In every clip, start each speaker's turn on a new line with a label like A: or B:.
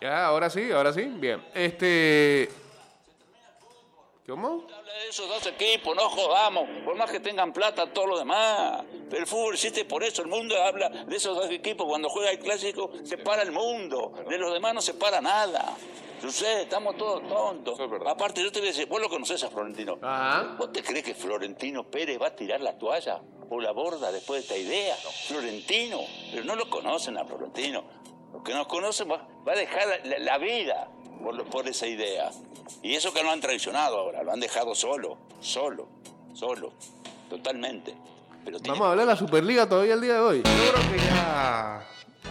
A: Ya, ahora sí, ahora sí. Bien. Este. ¿Cómo?
B: Habla de esos dos equipos, no jodamos, por más que tengan plata, todo lo demás. El fútbol existe por eso, el mundo habla de esos dos equipos. Cuando juega el clásico, se para el mundo, de los demás no se para nada. Sé, estamos todos tontos.
A: Es.
B: Aparte, yo te voy a decir, vos lo conocés a Florentino.
A: Ajá.
B: ¿Vos te crees que Florentino Pérez va a tirar la toalla o la borda después de esta idea? Florentino, pero no lo conocen a Florentino. Los que nos conocen va, va a dejar la, la vida por, por esa idea. Y eso que lo han traicionado ahora, lo han dejado solo, solo, solo, totalmente. Pero tiene-
A: Vamos a hablar de la Superliga todavía el día de hoy.
C: Yo creo que ya.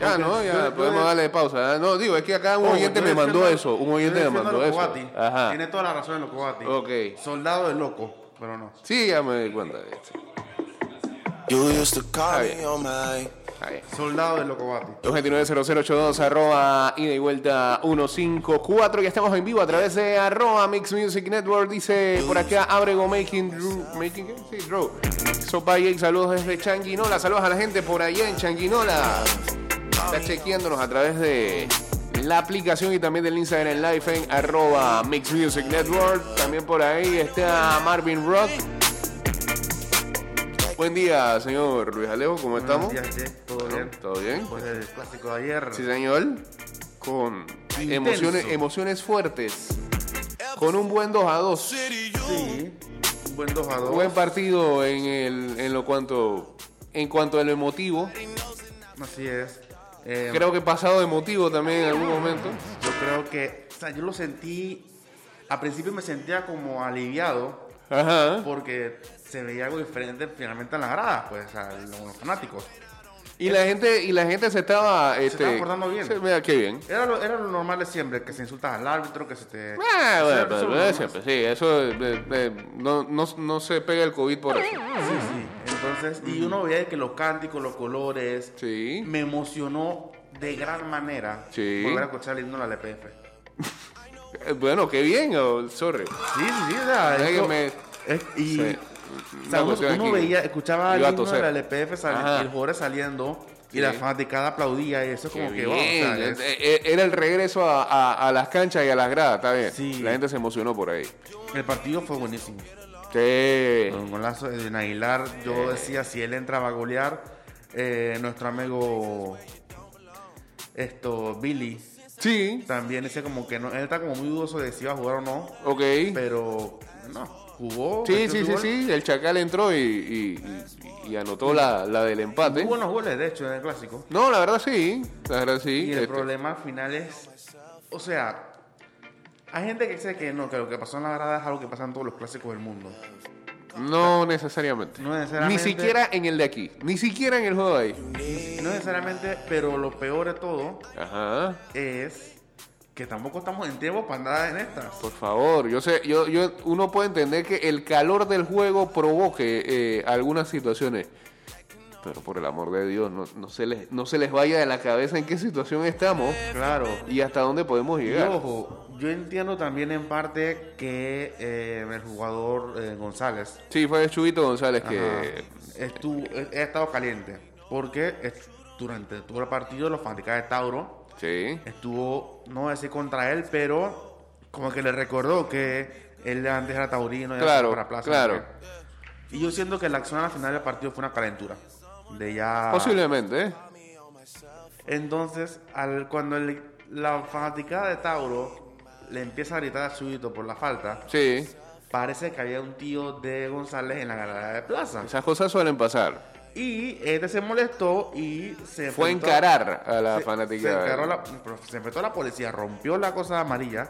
A: Ya, ¿no? Ya podemos darle pausa. ¿eh? No, digo, es que acá un
C: Ojo,
A: oyente me mandó eso. Un oyente me mandó eso. Ajá.
C: Tiene toda la razón en lo Cobati.
A: Ok.
C: Soldado es loco, pero no.
A: Sí, ya me di cuenta de esto. Ahí.
C: Soldado es Locobati.
A: 229-0082, arroba ida y vuelta 154. Ya estamos en vivo a través de arroba Mix Music Network. Dice por acá Abrego Making Drew. ¿Making qué? Sí, Drew. Saludos desde Changuinola. Saludos a la gente por allá en Changuinola. Está chequeándonos a través de la aplicación y también del Instagram Live en arroba Mix Music Network. También por ahí está Marvin Rock. Buen día, señor Luis Alejo. ¿Cómo estamos?
C: Buenos días, Che. ¿Todo bien?
A: ¿Todo bien?
C: Pues el clásico de ayer.
A: Sí, señor. Con
C: Intenso.
A: emociones, emociones fuertes. Con un buen 2 a 2.
C: Sí. Un buen 2 a 2.
A: Buen partido en, el, en lo cuanto en cuanto al emotivo.
C: Así es. Eh,
A: Creo que pasado emotivo también en algún momento.
C: Yo creo que. O sea, yo lo sentí. Al principio me sentía como aliviado.
A: Ajá.
C: Porque se veía algo diferente finalmente en las gradas, pues, sea, los, fanáticos.
A: Y la gente y la gente se estaba este,
C: estaba portando bien.
A: se- mira qué bien.
C: Era lo, era lo normal de siempre, que se insultaba al árbitro, que se te...
A: Ah, bueno, pero-
C: es
A: siempre, sí, eso eh, no, no, no se pega el COVID por eso.
C: Sí, sí. Entonces, y uno veía que los cánticos, los colores,
A: Sí.
C: me emocionó de gran manera
A: Sí.
C: volver a escuchar el himno de la LPF.
A: Eh, Bueno, qué bien, oh, sorry.
C: Sí, sí, sí, o sea,
A: Es que
C: esto-
A: me-
C: es- y,
A: Sí.
C: o sea,
A: Una
C: uno, veía, escuchaba el himno de la LPF, sal-
A: Ajá.
C: el jugador saliendo, y
A: Sí.
C: la fanaticada aplaudía, y eso
A: Qué
C: como que,
A: bien.
C: wow, o sea, es-
A: Eh, eh, Era el regreso a, a- a las canchas y a las gradas, está bien.
C: Sí.
A: La gente se emocionó por ahí.
C: el partido fue buenísimo.
A: Sí.
C: Con golazo de Aguilar, yo decía, si él entraba a golear, eh, nuestro amigo, esto, Billy,
A: Sí.
C: también decía como que no, él está como muy dudoso de si iba a jugar o no,
A: Ok.
C: pero no, jugó.
A: Sí, sí, sí, sí. El Chacal entró y, y- y- y anotó la, la del empate.
C: Muy buenos goles, de hecho, en el clásico.
A: No, la verdad sí. La verdad sí.
C: Y el
A: Este,
C: problema al final es, o sea, hay gente que dice que no, que lo que pasó en la grada es algo que pasa en todos los clásicos del mundo.
A: No necesariamente.
C: No necesariamente.
A: Ni siquiera en el de aquí. Ni siquiera en el juego de ahí.
C: No necesariamente, pero lo peor de todo
A: Ajá.
C: es que tampoco estamos en tiempo para andar en estas.
A: Por favor, yo sé, yo, yo, uno puede entender que el calor del juego provoque eh, algunas situaciones, pero por el amor de Dios, no, no se les, no se les vaya de la cabeza en qué situación estamos
C: Claro.
A: y hasta dónde podemos
C: Y
A: llegar.
C: ojo, yo entiendo también en parte que eh, el jugador eh, González
A: Sí, fue Chubito González que
C: estuvo, ha estado caliente. Porque durante todo el partido los fanáticos de Tauro
A: sí,
C: estuvo, no decir contra él, pero como que le recordó que él antes era taurino y
A: Claro,
C: fue para plaza.
A: claro.
C: Y yo siento que la acción al final del partido fue una calentura. De ya...
A: posiblemente, ¿eh?
C: Entonces, al, cuando el- la fanaticada de Tauro le empieza a gritar a Chubito por la falta,
A: Sí,
C: parece que había un tío de González en la galería de plaza.
A: esas cosas suelen pasar.
C: Y este se molestó y se
A: Fue a encarar a la
C: se-
A: fanática.
C: Se, encaró la- se enfrentó a la policía, rompió la cosa amarilla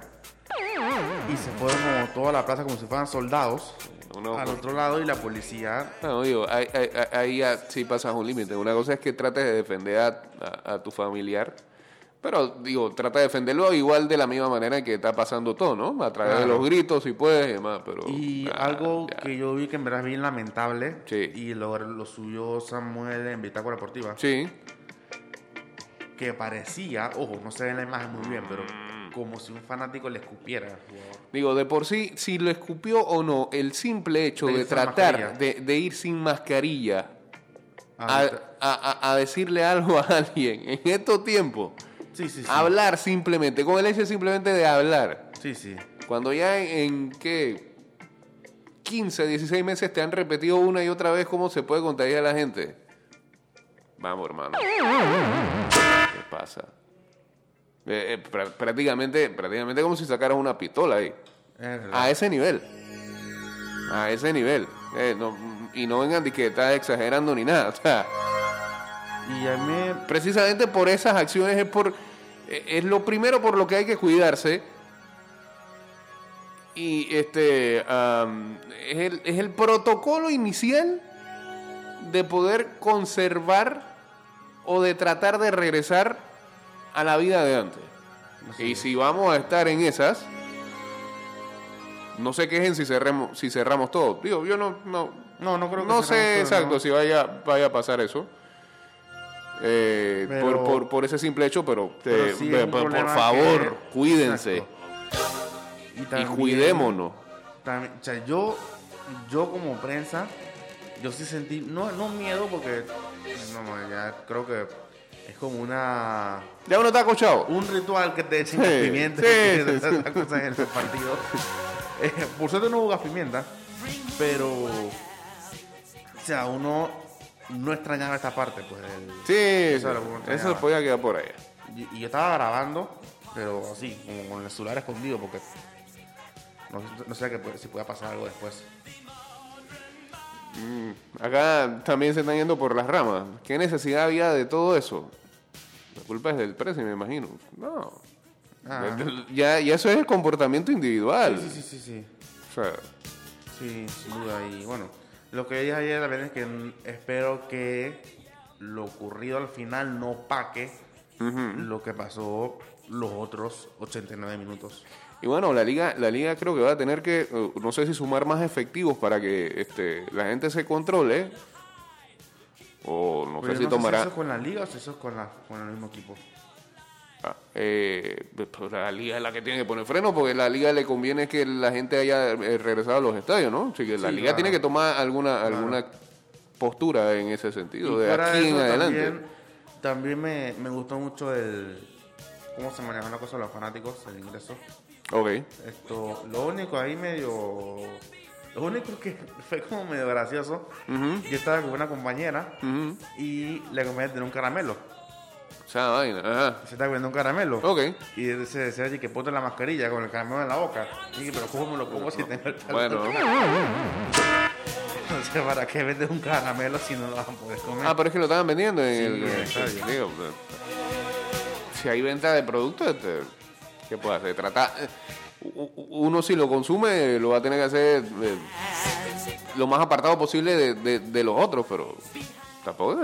C: y se fueron como toda la plaza como si fueran soldados
A: Uno-
C: al otro lado y la policía
A: No, digo, ahí, ahí- ahí sí pasas un límite. Una cosa es que trates de defender a, a- a tu familiar, pero digo, trata de defenderlo igual de la misma manera que está pasando todo, ¿no? A través de los gritos, si puedes, y demás, pero...
C: Y
A: ah,
C: algo
A: ya.
C: que yo vi que en verdad es bien lamentable,
A: Sí.
C: y lo, lo subió Samuel en Bitácora Deportiva,
A: Sí,
C: que parecía, ojo, no se ve en la imagen muy bien, pero
A: Mm.
C: Como si un fanático le escupiera al jugador.
A: digo, de por sí, si lo escupió o no, el simple hecho
C: De
A: tratar de, de ir sin mascarilla a,
C: Ahorita-
A: a- a- a decirle algo a alguien en estos tiempos,
C: Sí, sí, sí.
A: Hablar simplemente, con el hecho simplemente de hablar.
C: Sí, sí.
A: Cuando ya en, en, ¿qué? 15, 16 meses te han repetido una y otra vez cómo se puede contagiar a la gente. Vamos, hermano. ¿Qué pasa? Eh, eh, prá- prácticamente, prácticamente como si sacaras una pistola ahí.
C: Es.
A: A ese nivel. A ese nivel. Eh, no- y no vengan de que estás exagerando ni nada. O sea,
C: Y a mí,
A: precisamente por esas acciones es por es lo primero por lo que hay que cuidarse y este es, el, es el protocolo inicial de poder conservar o de tratar de regresar a la vida de antes y si vamos a estar en esas no se quejen si cerremos si cerramos todo digo yo no no
C: no, no creo que
A: no sé exacto
C: ¿no?
A: si vaya, vaya a pasar eso. Eh,
C: Pero-
A: por, por, por ese simple hecho, pero,
C: Pero
A: eh,
C: sí
A: por, favor,
C: que-
A: cuídense.
C: Y,
A: y
C: también-
A: cuidémonos.
C: también- o sea, yo, yo como prensa, yo sí sentí, no, no miedo porque, no, ya creo que es como una
A: Ya uno está acochado.
C: un ritual que te echen
A: Sí,
C: pimienta
A: sí,
C: y
A: sí,
C: esas cosas en el partido. Eh, por suerte no hubo gas pimienta, pero o sea, uno no extrañaba esta parte, pues. el-
A: Sí,
C: Eso lo
A: eso podía quedar por ahí.
C: y, y yo estaba grabando, pero así, como con el celular escondido, porque no, no sé que si pueda pasar algo después.
A: Acá también se están yendo por las ramas. ¿Qué necesidad había de todo eso? La culpa es del precio, me imagino. No.
C: Ah.
A: Ya, ya eso es el comportamiento individual.
C: Sí, sí, sí, sí.
A: O sea,
C: Sí, sin duda. Y bueno, lo que dije ayer también es que mm, espero que lo ocurrido al final no paque lo que pasó los otros 89 minutos.
A: Y bueno, la liga, la liga creo que va a tener que, eh, no sé si sumar más efectivos para que este, la gente se controle. O no
C: Pero
A: sé si tomará.
C: eso es con la liga o si eso es con, la, con el mismo equipo.
A: Ah, eh, pues la liga es la que tiene que poner freno porque la liga le conviene que la gente haya eh, regresado a los estadios, ¿no? Así que la
C: Sí,
A: liga
C: claro.
A: tiene que tomar alguna, alguna postura en ese sentido, de aquí en adelante.
C: También, también me, me gustó mucho el cómo se maneja la cosa de los fanáticos, el ingreso.
A: Ok.
C: Esto, lo único ahí medio. Lo único que fue como medio gracioso. Yo estaba con una compañera y la compañera tenía un caramelo.
A: O sea, vaina. Ajá.
C: Se estaba comiendo un caramelo.
A: Ok.
C: Y se decía así que ponte la mascarilla con el caramelo en la boca. Y dije, pero ¿cómo me lo como si tengo el talón?
A: Bueno.
C: No sé, ¿para qué vendes un caramelo si no lo vas a poder comer?
A: Ah, pero es que lo estaban vendiendo en
C: Sí,
A: el.
C: el
A: digo, eh, si hay venta de productos, este, ¿qué puede hacer? Trata, uno si lo consume lo va a tener que hacer eh, lo más apartado posible de, de- de los otros, pero tampoco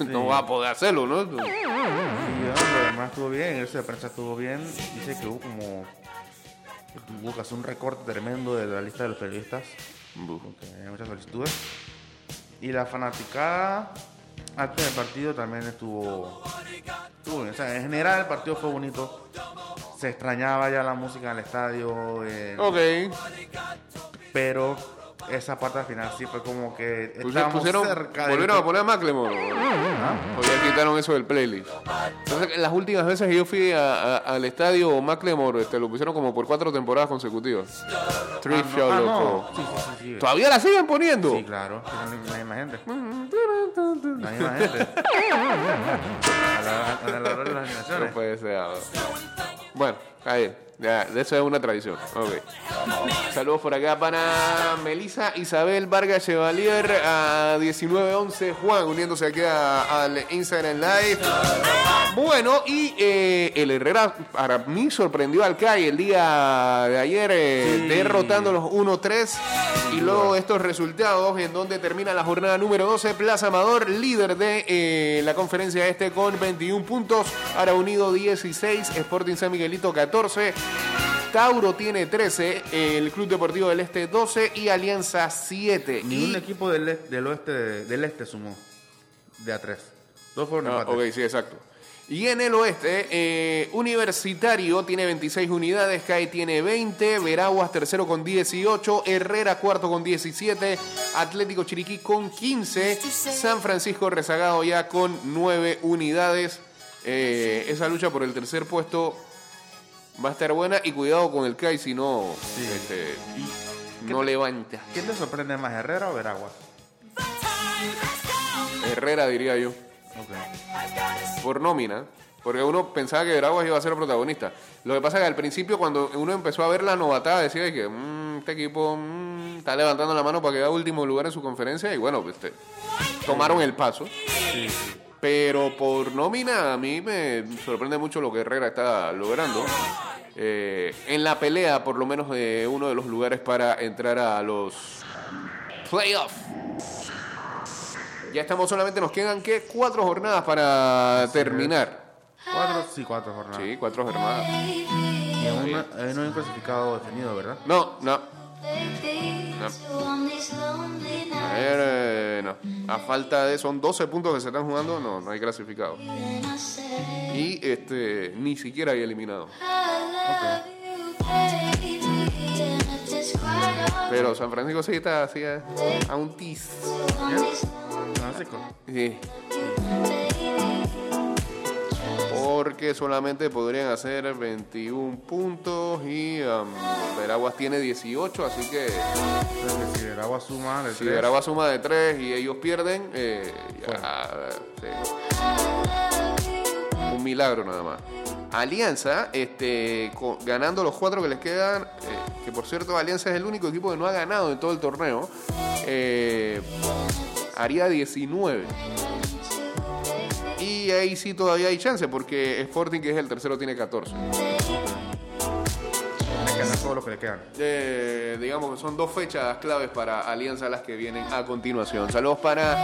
A: no va a poder hacerlo, ¿no?
C: Y bueno, lo demás estuvo bien, el de prensa estuvo bien. Dice que hubo como. Hubo que hacer un recorte tremendo de la lista de los periodistas. Porque hay muchas solicitudes. Y la fanaticada antes del partido también estuvo. estuvo bien. O sea, en general el partido fue bonito. Se extrañaba ya la música en el estadio. eh,
A: Ok.
C: Pero esa parte al final sí fue como que. Estábamos
A: pusieron,
C: cerca de.
A: volvieron a poner a Macklemore. O ya quitaron eso del playlist. Entonces, las últimas veces que yo fui a- a- al estadio Macklemore, este, lo pusieron como por cuatro temporadas consecutivas. Thrift
C: Ah, no,
A: Show,
C: ah, no.
A: loco.
C: Sí, sí, sí, sí.
A: ¿Todavía la siguen poniendo?
C: Sí, claro. La misma gente. La misma gente. A la, a la
A: puede ser. ah. Bueno, ahí. Ya, de eso es una tradición. Saludos por acá para Melissa Isabel Vargas Chevalier a 1911. Juan uniéndose aquí a- al Instagram Live. Bueno, y eh, el Herrera para mí sorprendió al CAI el día de ayer eh,
C: Sí.
A: derrotando los 1-3 y luego estos resultados en donde termina la jornada número 12 Plaza Amador líder de eh, la conferencia este con 21 puntos Ara Unido 16 Sporting San Miguelito 14 Tauro tiene 13 el Club Deportivo del Este 12 y Alianza 7
C: Ni
A: y
C: un equipo del, este- del oeste del este sumó de a tres. Dos fueron
A: Ah, ok, sí, exacto. Y en el oeste, eh, Universitario tiene 26 unidades, CAE tiene 20, Veraguas tercero con 18, Herrera cuarto con 17, Atlético Chiriquí con 15, San Francisco rezagado ya con 9 unidades. eh, esa lucha por el tercer puesto va a estar buena y cuidado con el Kai si no,
C: Sí.
A: este,
C: ¿Qué
A: no
C: te-
A: levanta.
C: ¿Quién te sorprende más, Herrera o Veraguas?
A: Herrera diría yo, por nómina. Porque uno pensaba que Veraguas iba a ser el protagonista. Lo que pasa es que al principio, cuando uno empezó a ver la novatada, decía que "Mm, este equipo mm, está levantando la mano para quedar último lugar en su conferencia. Y bueno, pues, este, tomaron el paso.
C: Sí.
A: Pero por nómina, a mí me sorprende mucho lo que Herrera está logrando. Eh, en la pelea, por lo menos, de uno de los lugares para entrar a los playoffs. Ya estamos solamente, nos quedan, ¿qué? Cuatro jornadas para terminar.
C: Cuatro, sí, cuatro jornadas.
A: Sí, cuatro jornadas.
C: Y aún no, no hay un clasificado definido, ¿verdad?
A: No, no. A ver, eh, no. A falta de, son 12 puntos que se están jugando, no, no hay clasificado. Y este, ni siquiera hay eliminado. Pero San Francisco sí está así a, a un tis.
C: Francisco.
A: Sí. Porque solamente podrían hacer 21 puntos y um, Veraguas tiene 18, así que
C: Entonces, si Veraguas suma de
A: si
C: tres,
A: Veraguas suma de 3 y ellos pierden, eh, ya, sí. un milagro nada más. Alianza, este, ganando los cuatro que les quedan, eh, que por cierto Alianza es el único equipo que no ha ganado en todo el torneo, eh, haría 19. Y ahí sí todavía hay chance, porque Sporting, que es el tercero, tiene 14.
C: tiene que ganar todo lo que le quedan.
A: Eh, digamos que son dos fechas claves para Alianza las que vienen a continuación. Saludos para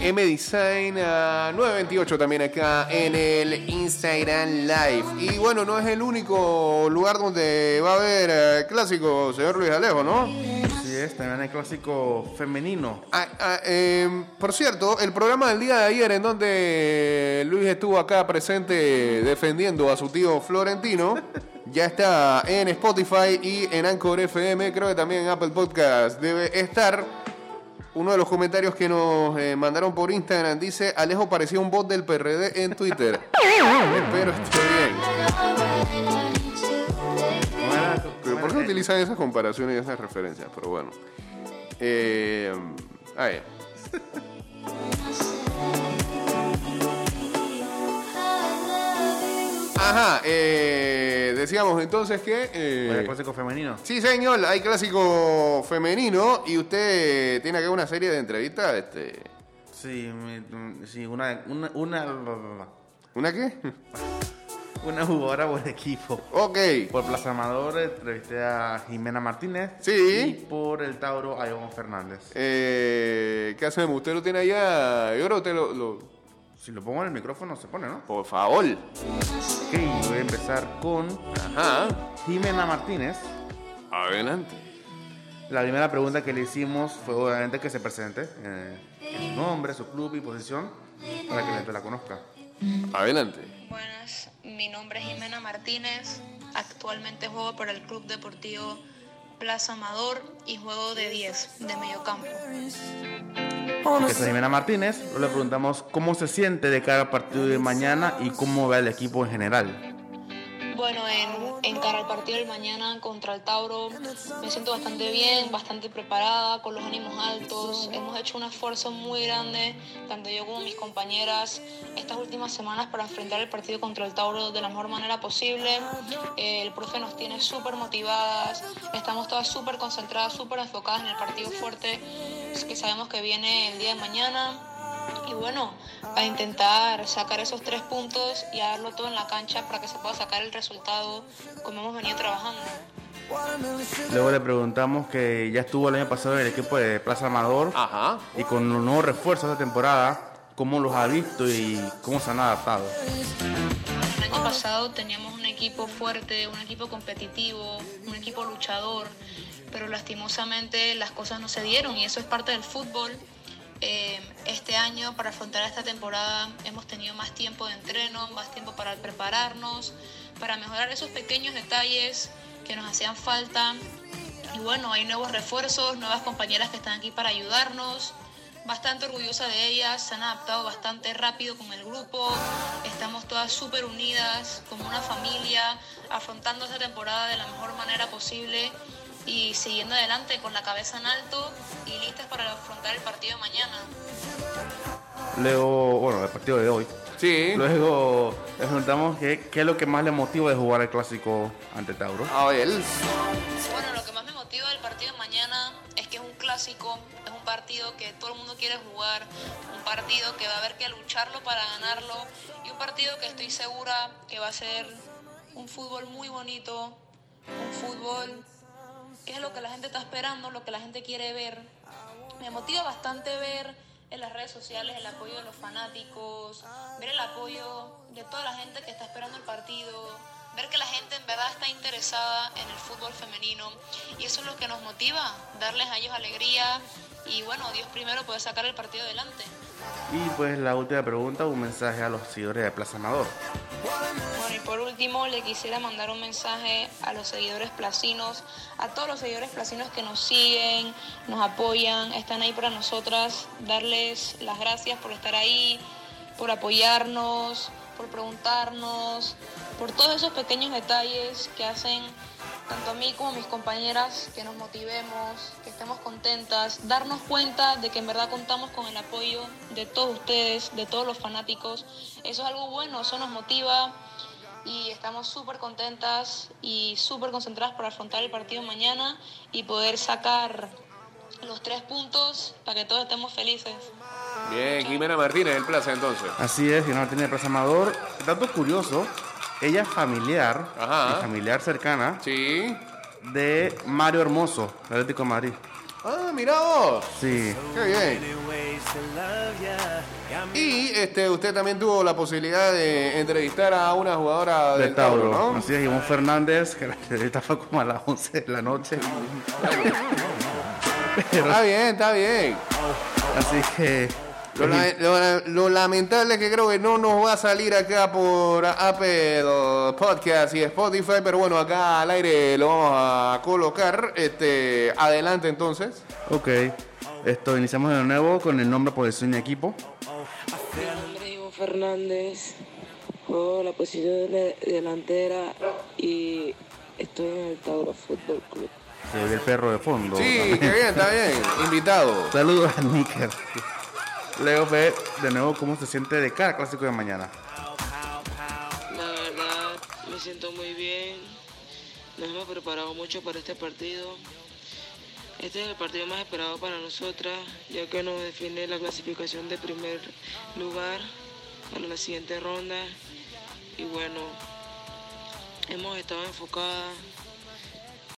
A: M Design ah, 928 también acá en el Instagram Live. Y bueno, no es el único lugar donde va a haber eh, clásico, señor Luis Alejo, ¿no?
C: Así es, también hay clásico femenino.
A: Ah, ah, eh, por cierto, el programa del día de ayer en donde Luis estuvo acá presente defendiendo a su tío Florentino, ya está en Spotify y en Anchor FM, creo que también en Apple Podcast debe estar. Uno de los comentarios que nos eh, mandaron por Instagram dice, Alejo parecía un bot del PRD en Twitter. Espero esté bien. Pero ¿Por qué utilizan esas comparaciones y esas referencias? Pero bueno. Eh, ah, Ajá, eh, decíamos entonces que... eh,
C: el clásico femenino.
A: sí, señor, hay clásico femenino y usted tiene acá una serie de entrevistas. Este,
C: Sí, mi- sí una, una, una,
A: ¿Una qué?
C: una jugadora por equipo.
A: Ok.
C: Por Plaza Amador entrevisté a Jimena Martínez.
A: Sí.
C: Y por el Tauro a Iván Fernández.
A: Eh, ¿Qué hacemos? ¿Usted lo tiene allá? Yo creo que usted lo... lo-
C: Si lo pongo en el micrófono se pone, ¿no?
A: Por favor.
C: Ok, voy a empezar con
A: Ajá.
C: Jimena Martínez.
A: Adelante.
C: La primera pregunta que le hicimos fue obviamente que se presente, eh, su nombre, su club y posición, para que la gente la conozca.
A: Adelante.
D: Buenas, mi nombre es Jimena Martínez. Actualmente juego para el Club Deportivo Plaza Amador y juego de 10 de mediocampo.
C: Es Jimena Martínez, le preguntamos cómo se siente de cara al partido de mañana y cómo ve al equipo en general.
D: Bueno, en, cara al partido del mañana contra el Tauro me siento bastante bien, bastante preparada, con los ánimos altos. Hemos hecho un esfuerzo muy grande, tanto yo como mis compañeras, estas últimas semanas para enfrentar el partido contra el Tauro de la mejor manera posible. Eh, el profe nos tiene súper motivadas, estamos todas súper concentradas, súper enfocadas en el partido fuerte que sabemos que viene el día de mañana. Y bueno, a intentar sacar esos tres puntos y a darlo todo en la cancha para que se pueda sacar el resultado como hemos venido trabajando.
C: Luego le preguntamos que ya estuvo el año pasado en el equipo de Plaza Amador
A: Ajá.
C: y con los nuevos refuerzos de temporada, cómo los ha visto y cómo se han adaptado.
D: El año pasado teníamos un equipo fuerte, un equipo competitivo, un equipo luchador, pero lastimosamente las cosas no se dieron y eso es parte del fútbol. Eh, este año, para afrontar esta temporada, hemos tenido más tiempo de entreno, más tiempo para prepararnos, para mejorar esos pequeños detalles que nos hacían falta. Y bueno, hay nuevos refuerzos, nuevas compañeras que están aquí para ayudarnos. bastante orgullosa de ellas, se han adaptado bastante rápido con el grupo, estamos todas súper unidas, como una familia, afrontando esta temporada de la mejor manera posible y siguiendo adelante con la cabeza en alto y listas para afrontar el partido de mañana.
C: Luego, bueno, el partido de hoy.
A: Sí.
C: Luego le preguntamos qué, qué es lo que más le motiva de jugar el clásico ante Tauro.
A: A ver.
D: Bueno, lo que más me motiva del partido de mañana es que es un clásico, es un partido que todo el mundo quiere jugar, un partido que va a haber que lucharlo para ganarlo y un partido que estoy segura que va a ser un fútbol muy bonito, un fútbol es lo que la gente está esperando, lo que la gente quiere ver. Me motiva bastante ver en las redes sociales el apoyo de los fanáticos, ver el apoyo de toda la gente que está esperando el partido, ver que la gente en verdad está interesada en el fútbol femenino y eso es lo que nos motiva, darles a ellos alegría y bueno, Dios primero puede sacar el partido adelante.
C: Y pues la última pregunta, un mensaje a los seguidores de Plaza Amador.
D: Bueno, y por último le quisiera mandar un mensaje a los seguidores placinos, a todos los seguidores placinos que nos siguen, nos apoyan, están ahí para nosotras, darles las gracias por estar ahí, por apoyarnos, por preguntarnos, por todos esos pequeños detalles que hacen tanto a mí como a mis compañeras que nos motivemos, que estemos contentas, darnos cuenta de que en verdad contamos con el apoyo de todos ustedes, de todos los fanáticos. Eso es algo bueno, eso nos motiva y estamos súper contentas y súper concentradas para afrontar el partido mañana y poder sacar los tres puntos para que todos estemos felices.
A: Bien, Jimena Martínez en plaza entonces.
C: Así es, Jimena Martínez de Plaza Amador. Dato curioso, ella es familiar,
A: Ajá.
C: y familiar cercana
A: Sí.
C: de Mario Hermoso, del Atlético de Madrid.
A: Ah, mira vos.
C: Sí,
A: Qué bien. Y este, usted también tuvo la posibilidad de entrevistar a una jugadora
C: de
A: del Tauro,
C: Tauro.
A: ¿no?
C: Así es, Ivonne Fernández, que la entrevista fue como a las 11 de la noche. Pero,
A: Está bien, está bien.
C: así que
A: Lo, la- lo- lo lamentable es que creo que no nos va a salir acá por Apple Podcast y Spotify, pero bueno, acá al aire lo vamos a colocar. Este, adelante entonces.
C: Ok, esto iniciamos de nuevo con el nombre, posición y equipo.
E: Mi nombre es Ivo Fernández, juego la posición de delantera y estoy en el Tauro Fútbol Club.
C: Se ve el perro de fondo.
A: Sí,
C: también.
A: qué bien, está bien. Invitado.
C: Saludos a Níker. Luego ve de nuevo cómo se siente de cada clásico de mañana.
E: La verdad me siento muy bien, nos hemos preparado mucho para este partido. Este es el partido más esperado para nosotras, ya que nos define la clasificación de primer lugar para la siguiente ronda. Y bueno, hemos estado enfocadas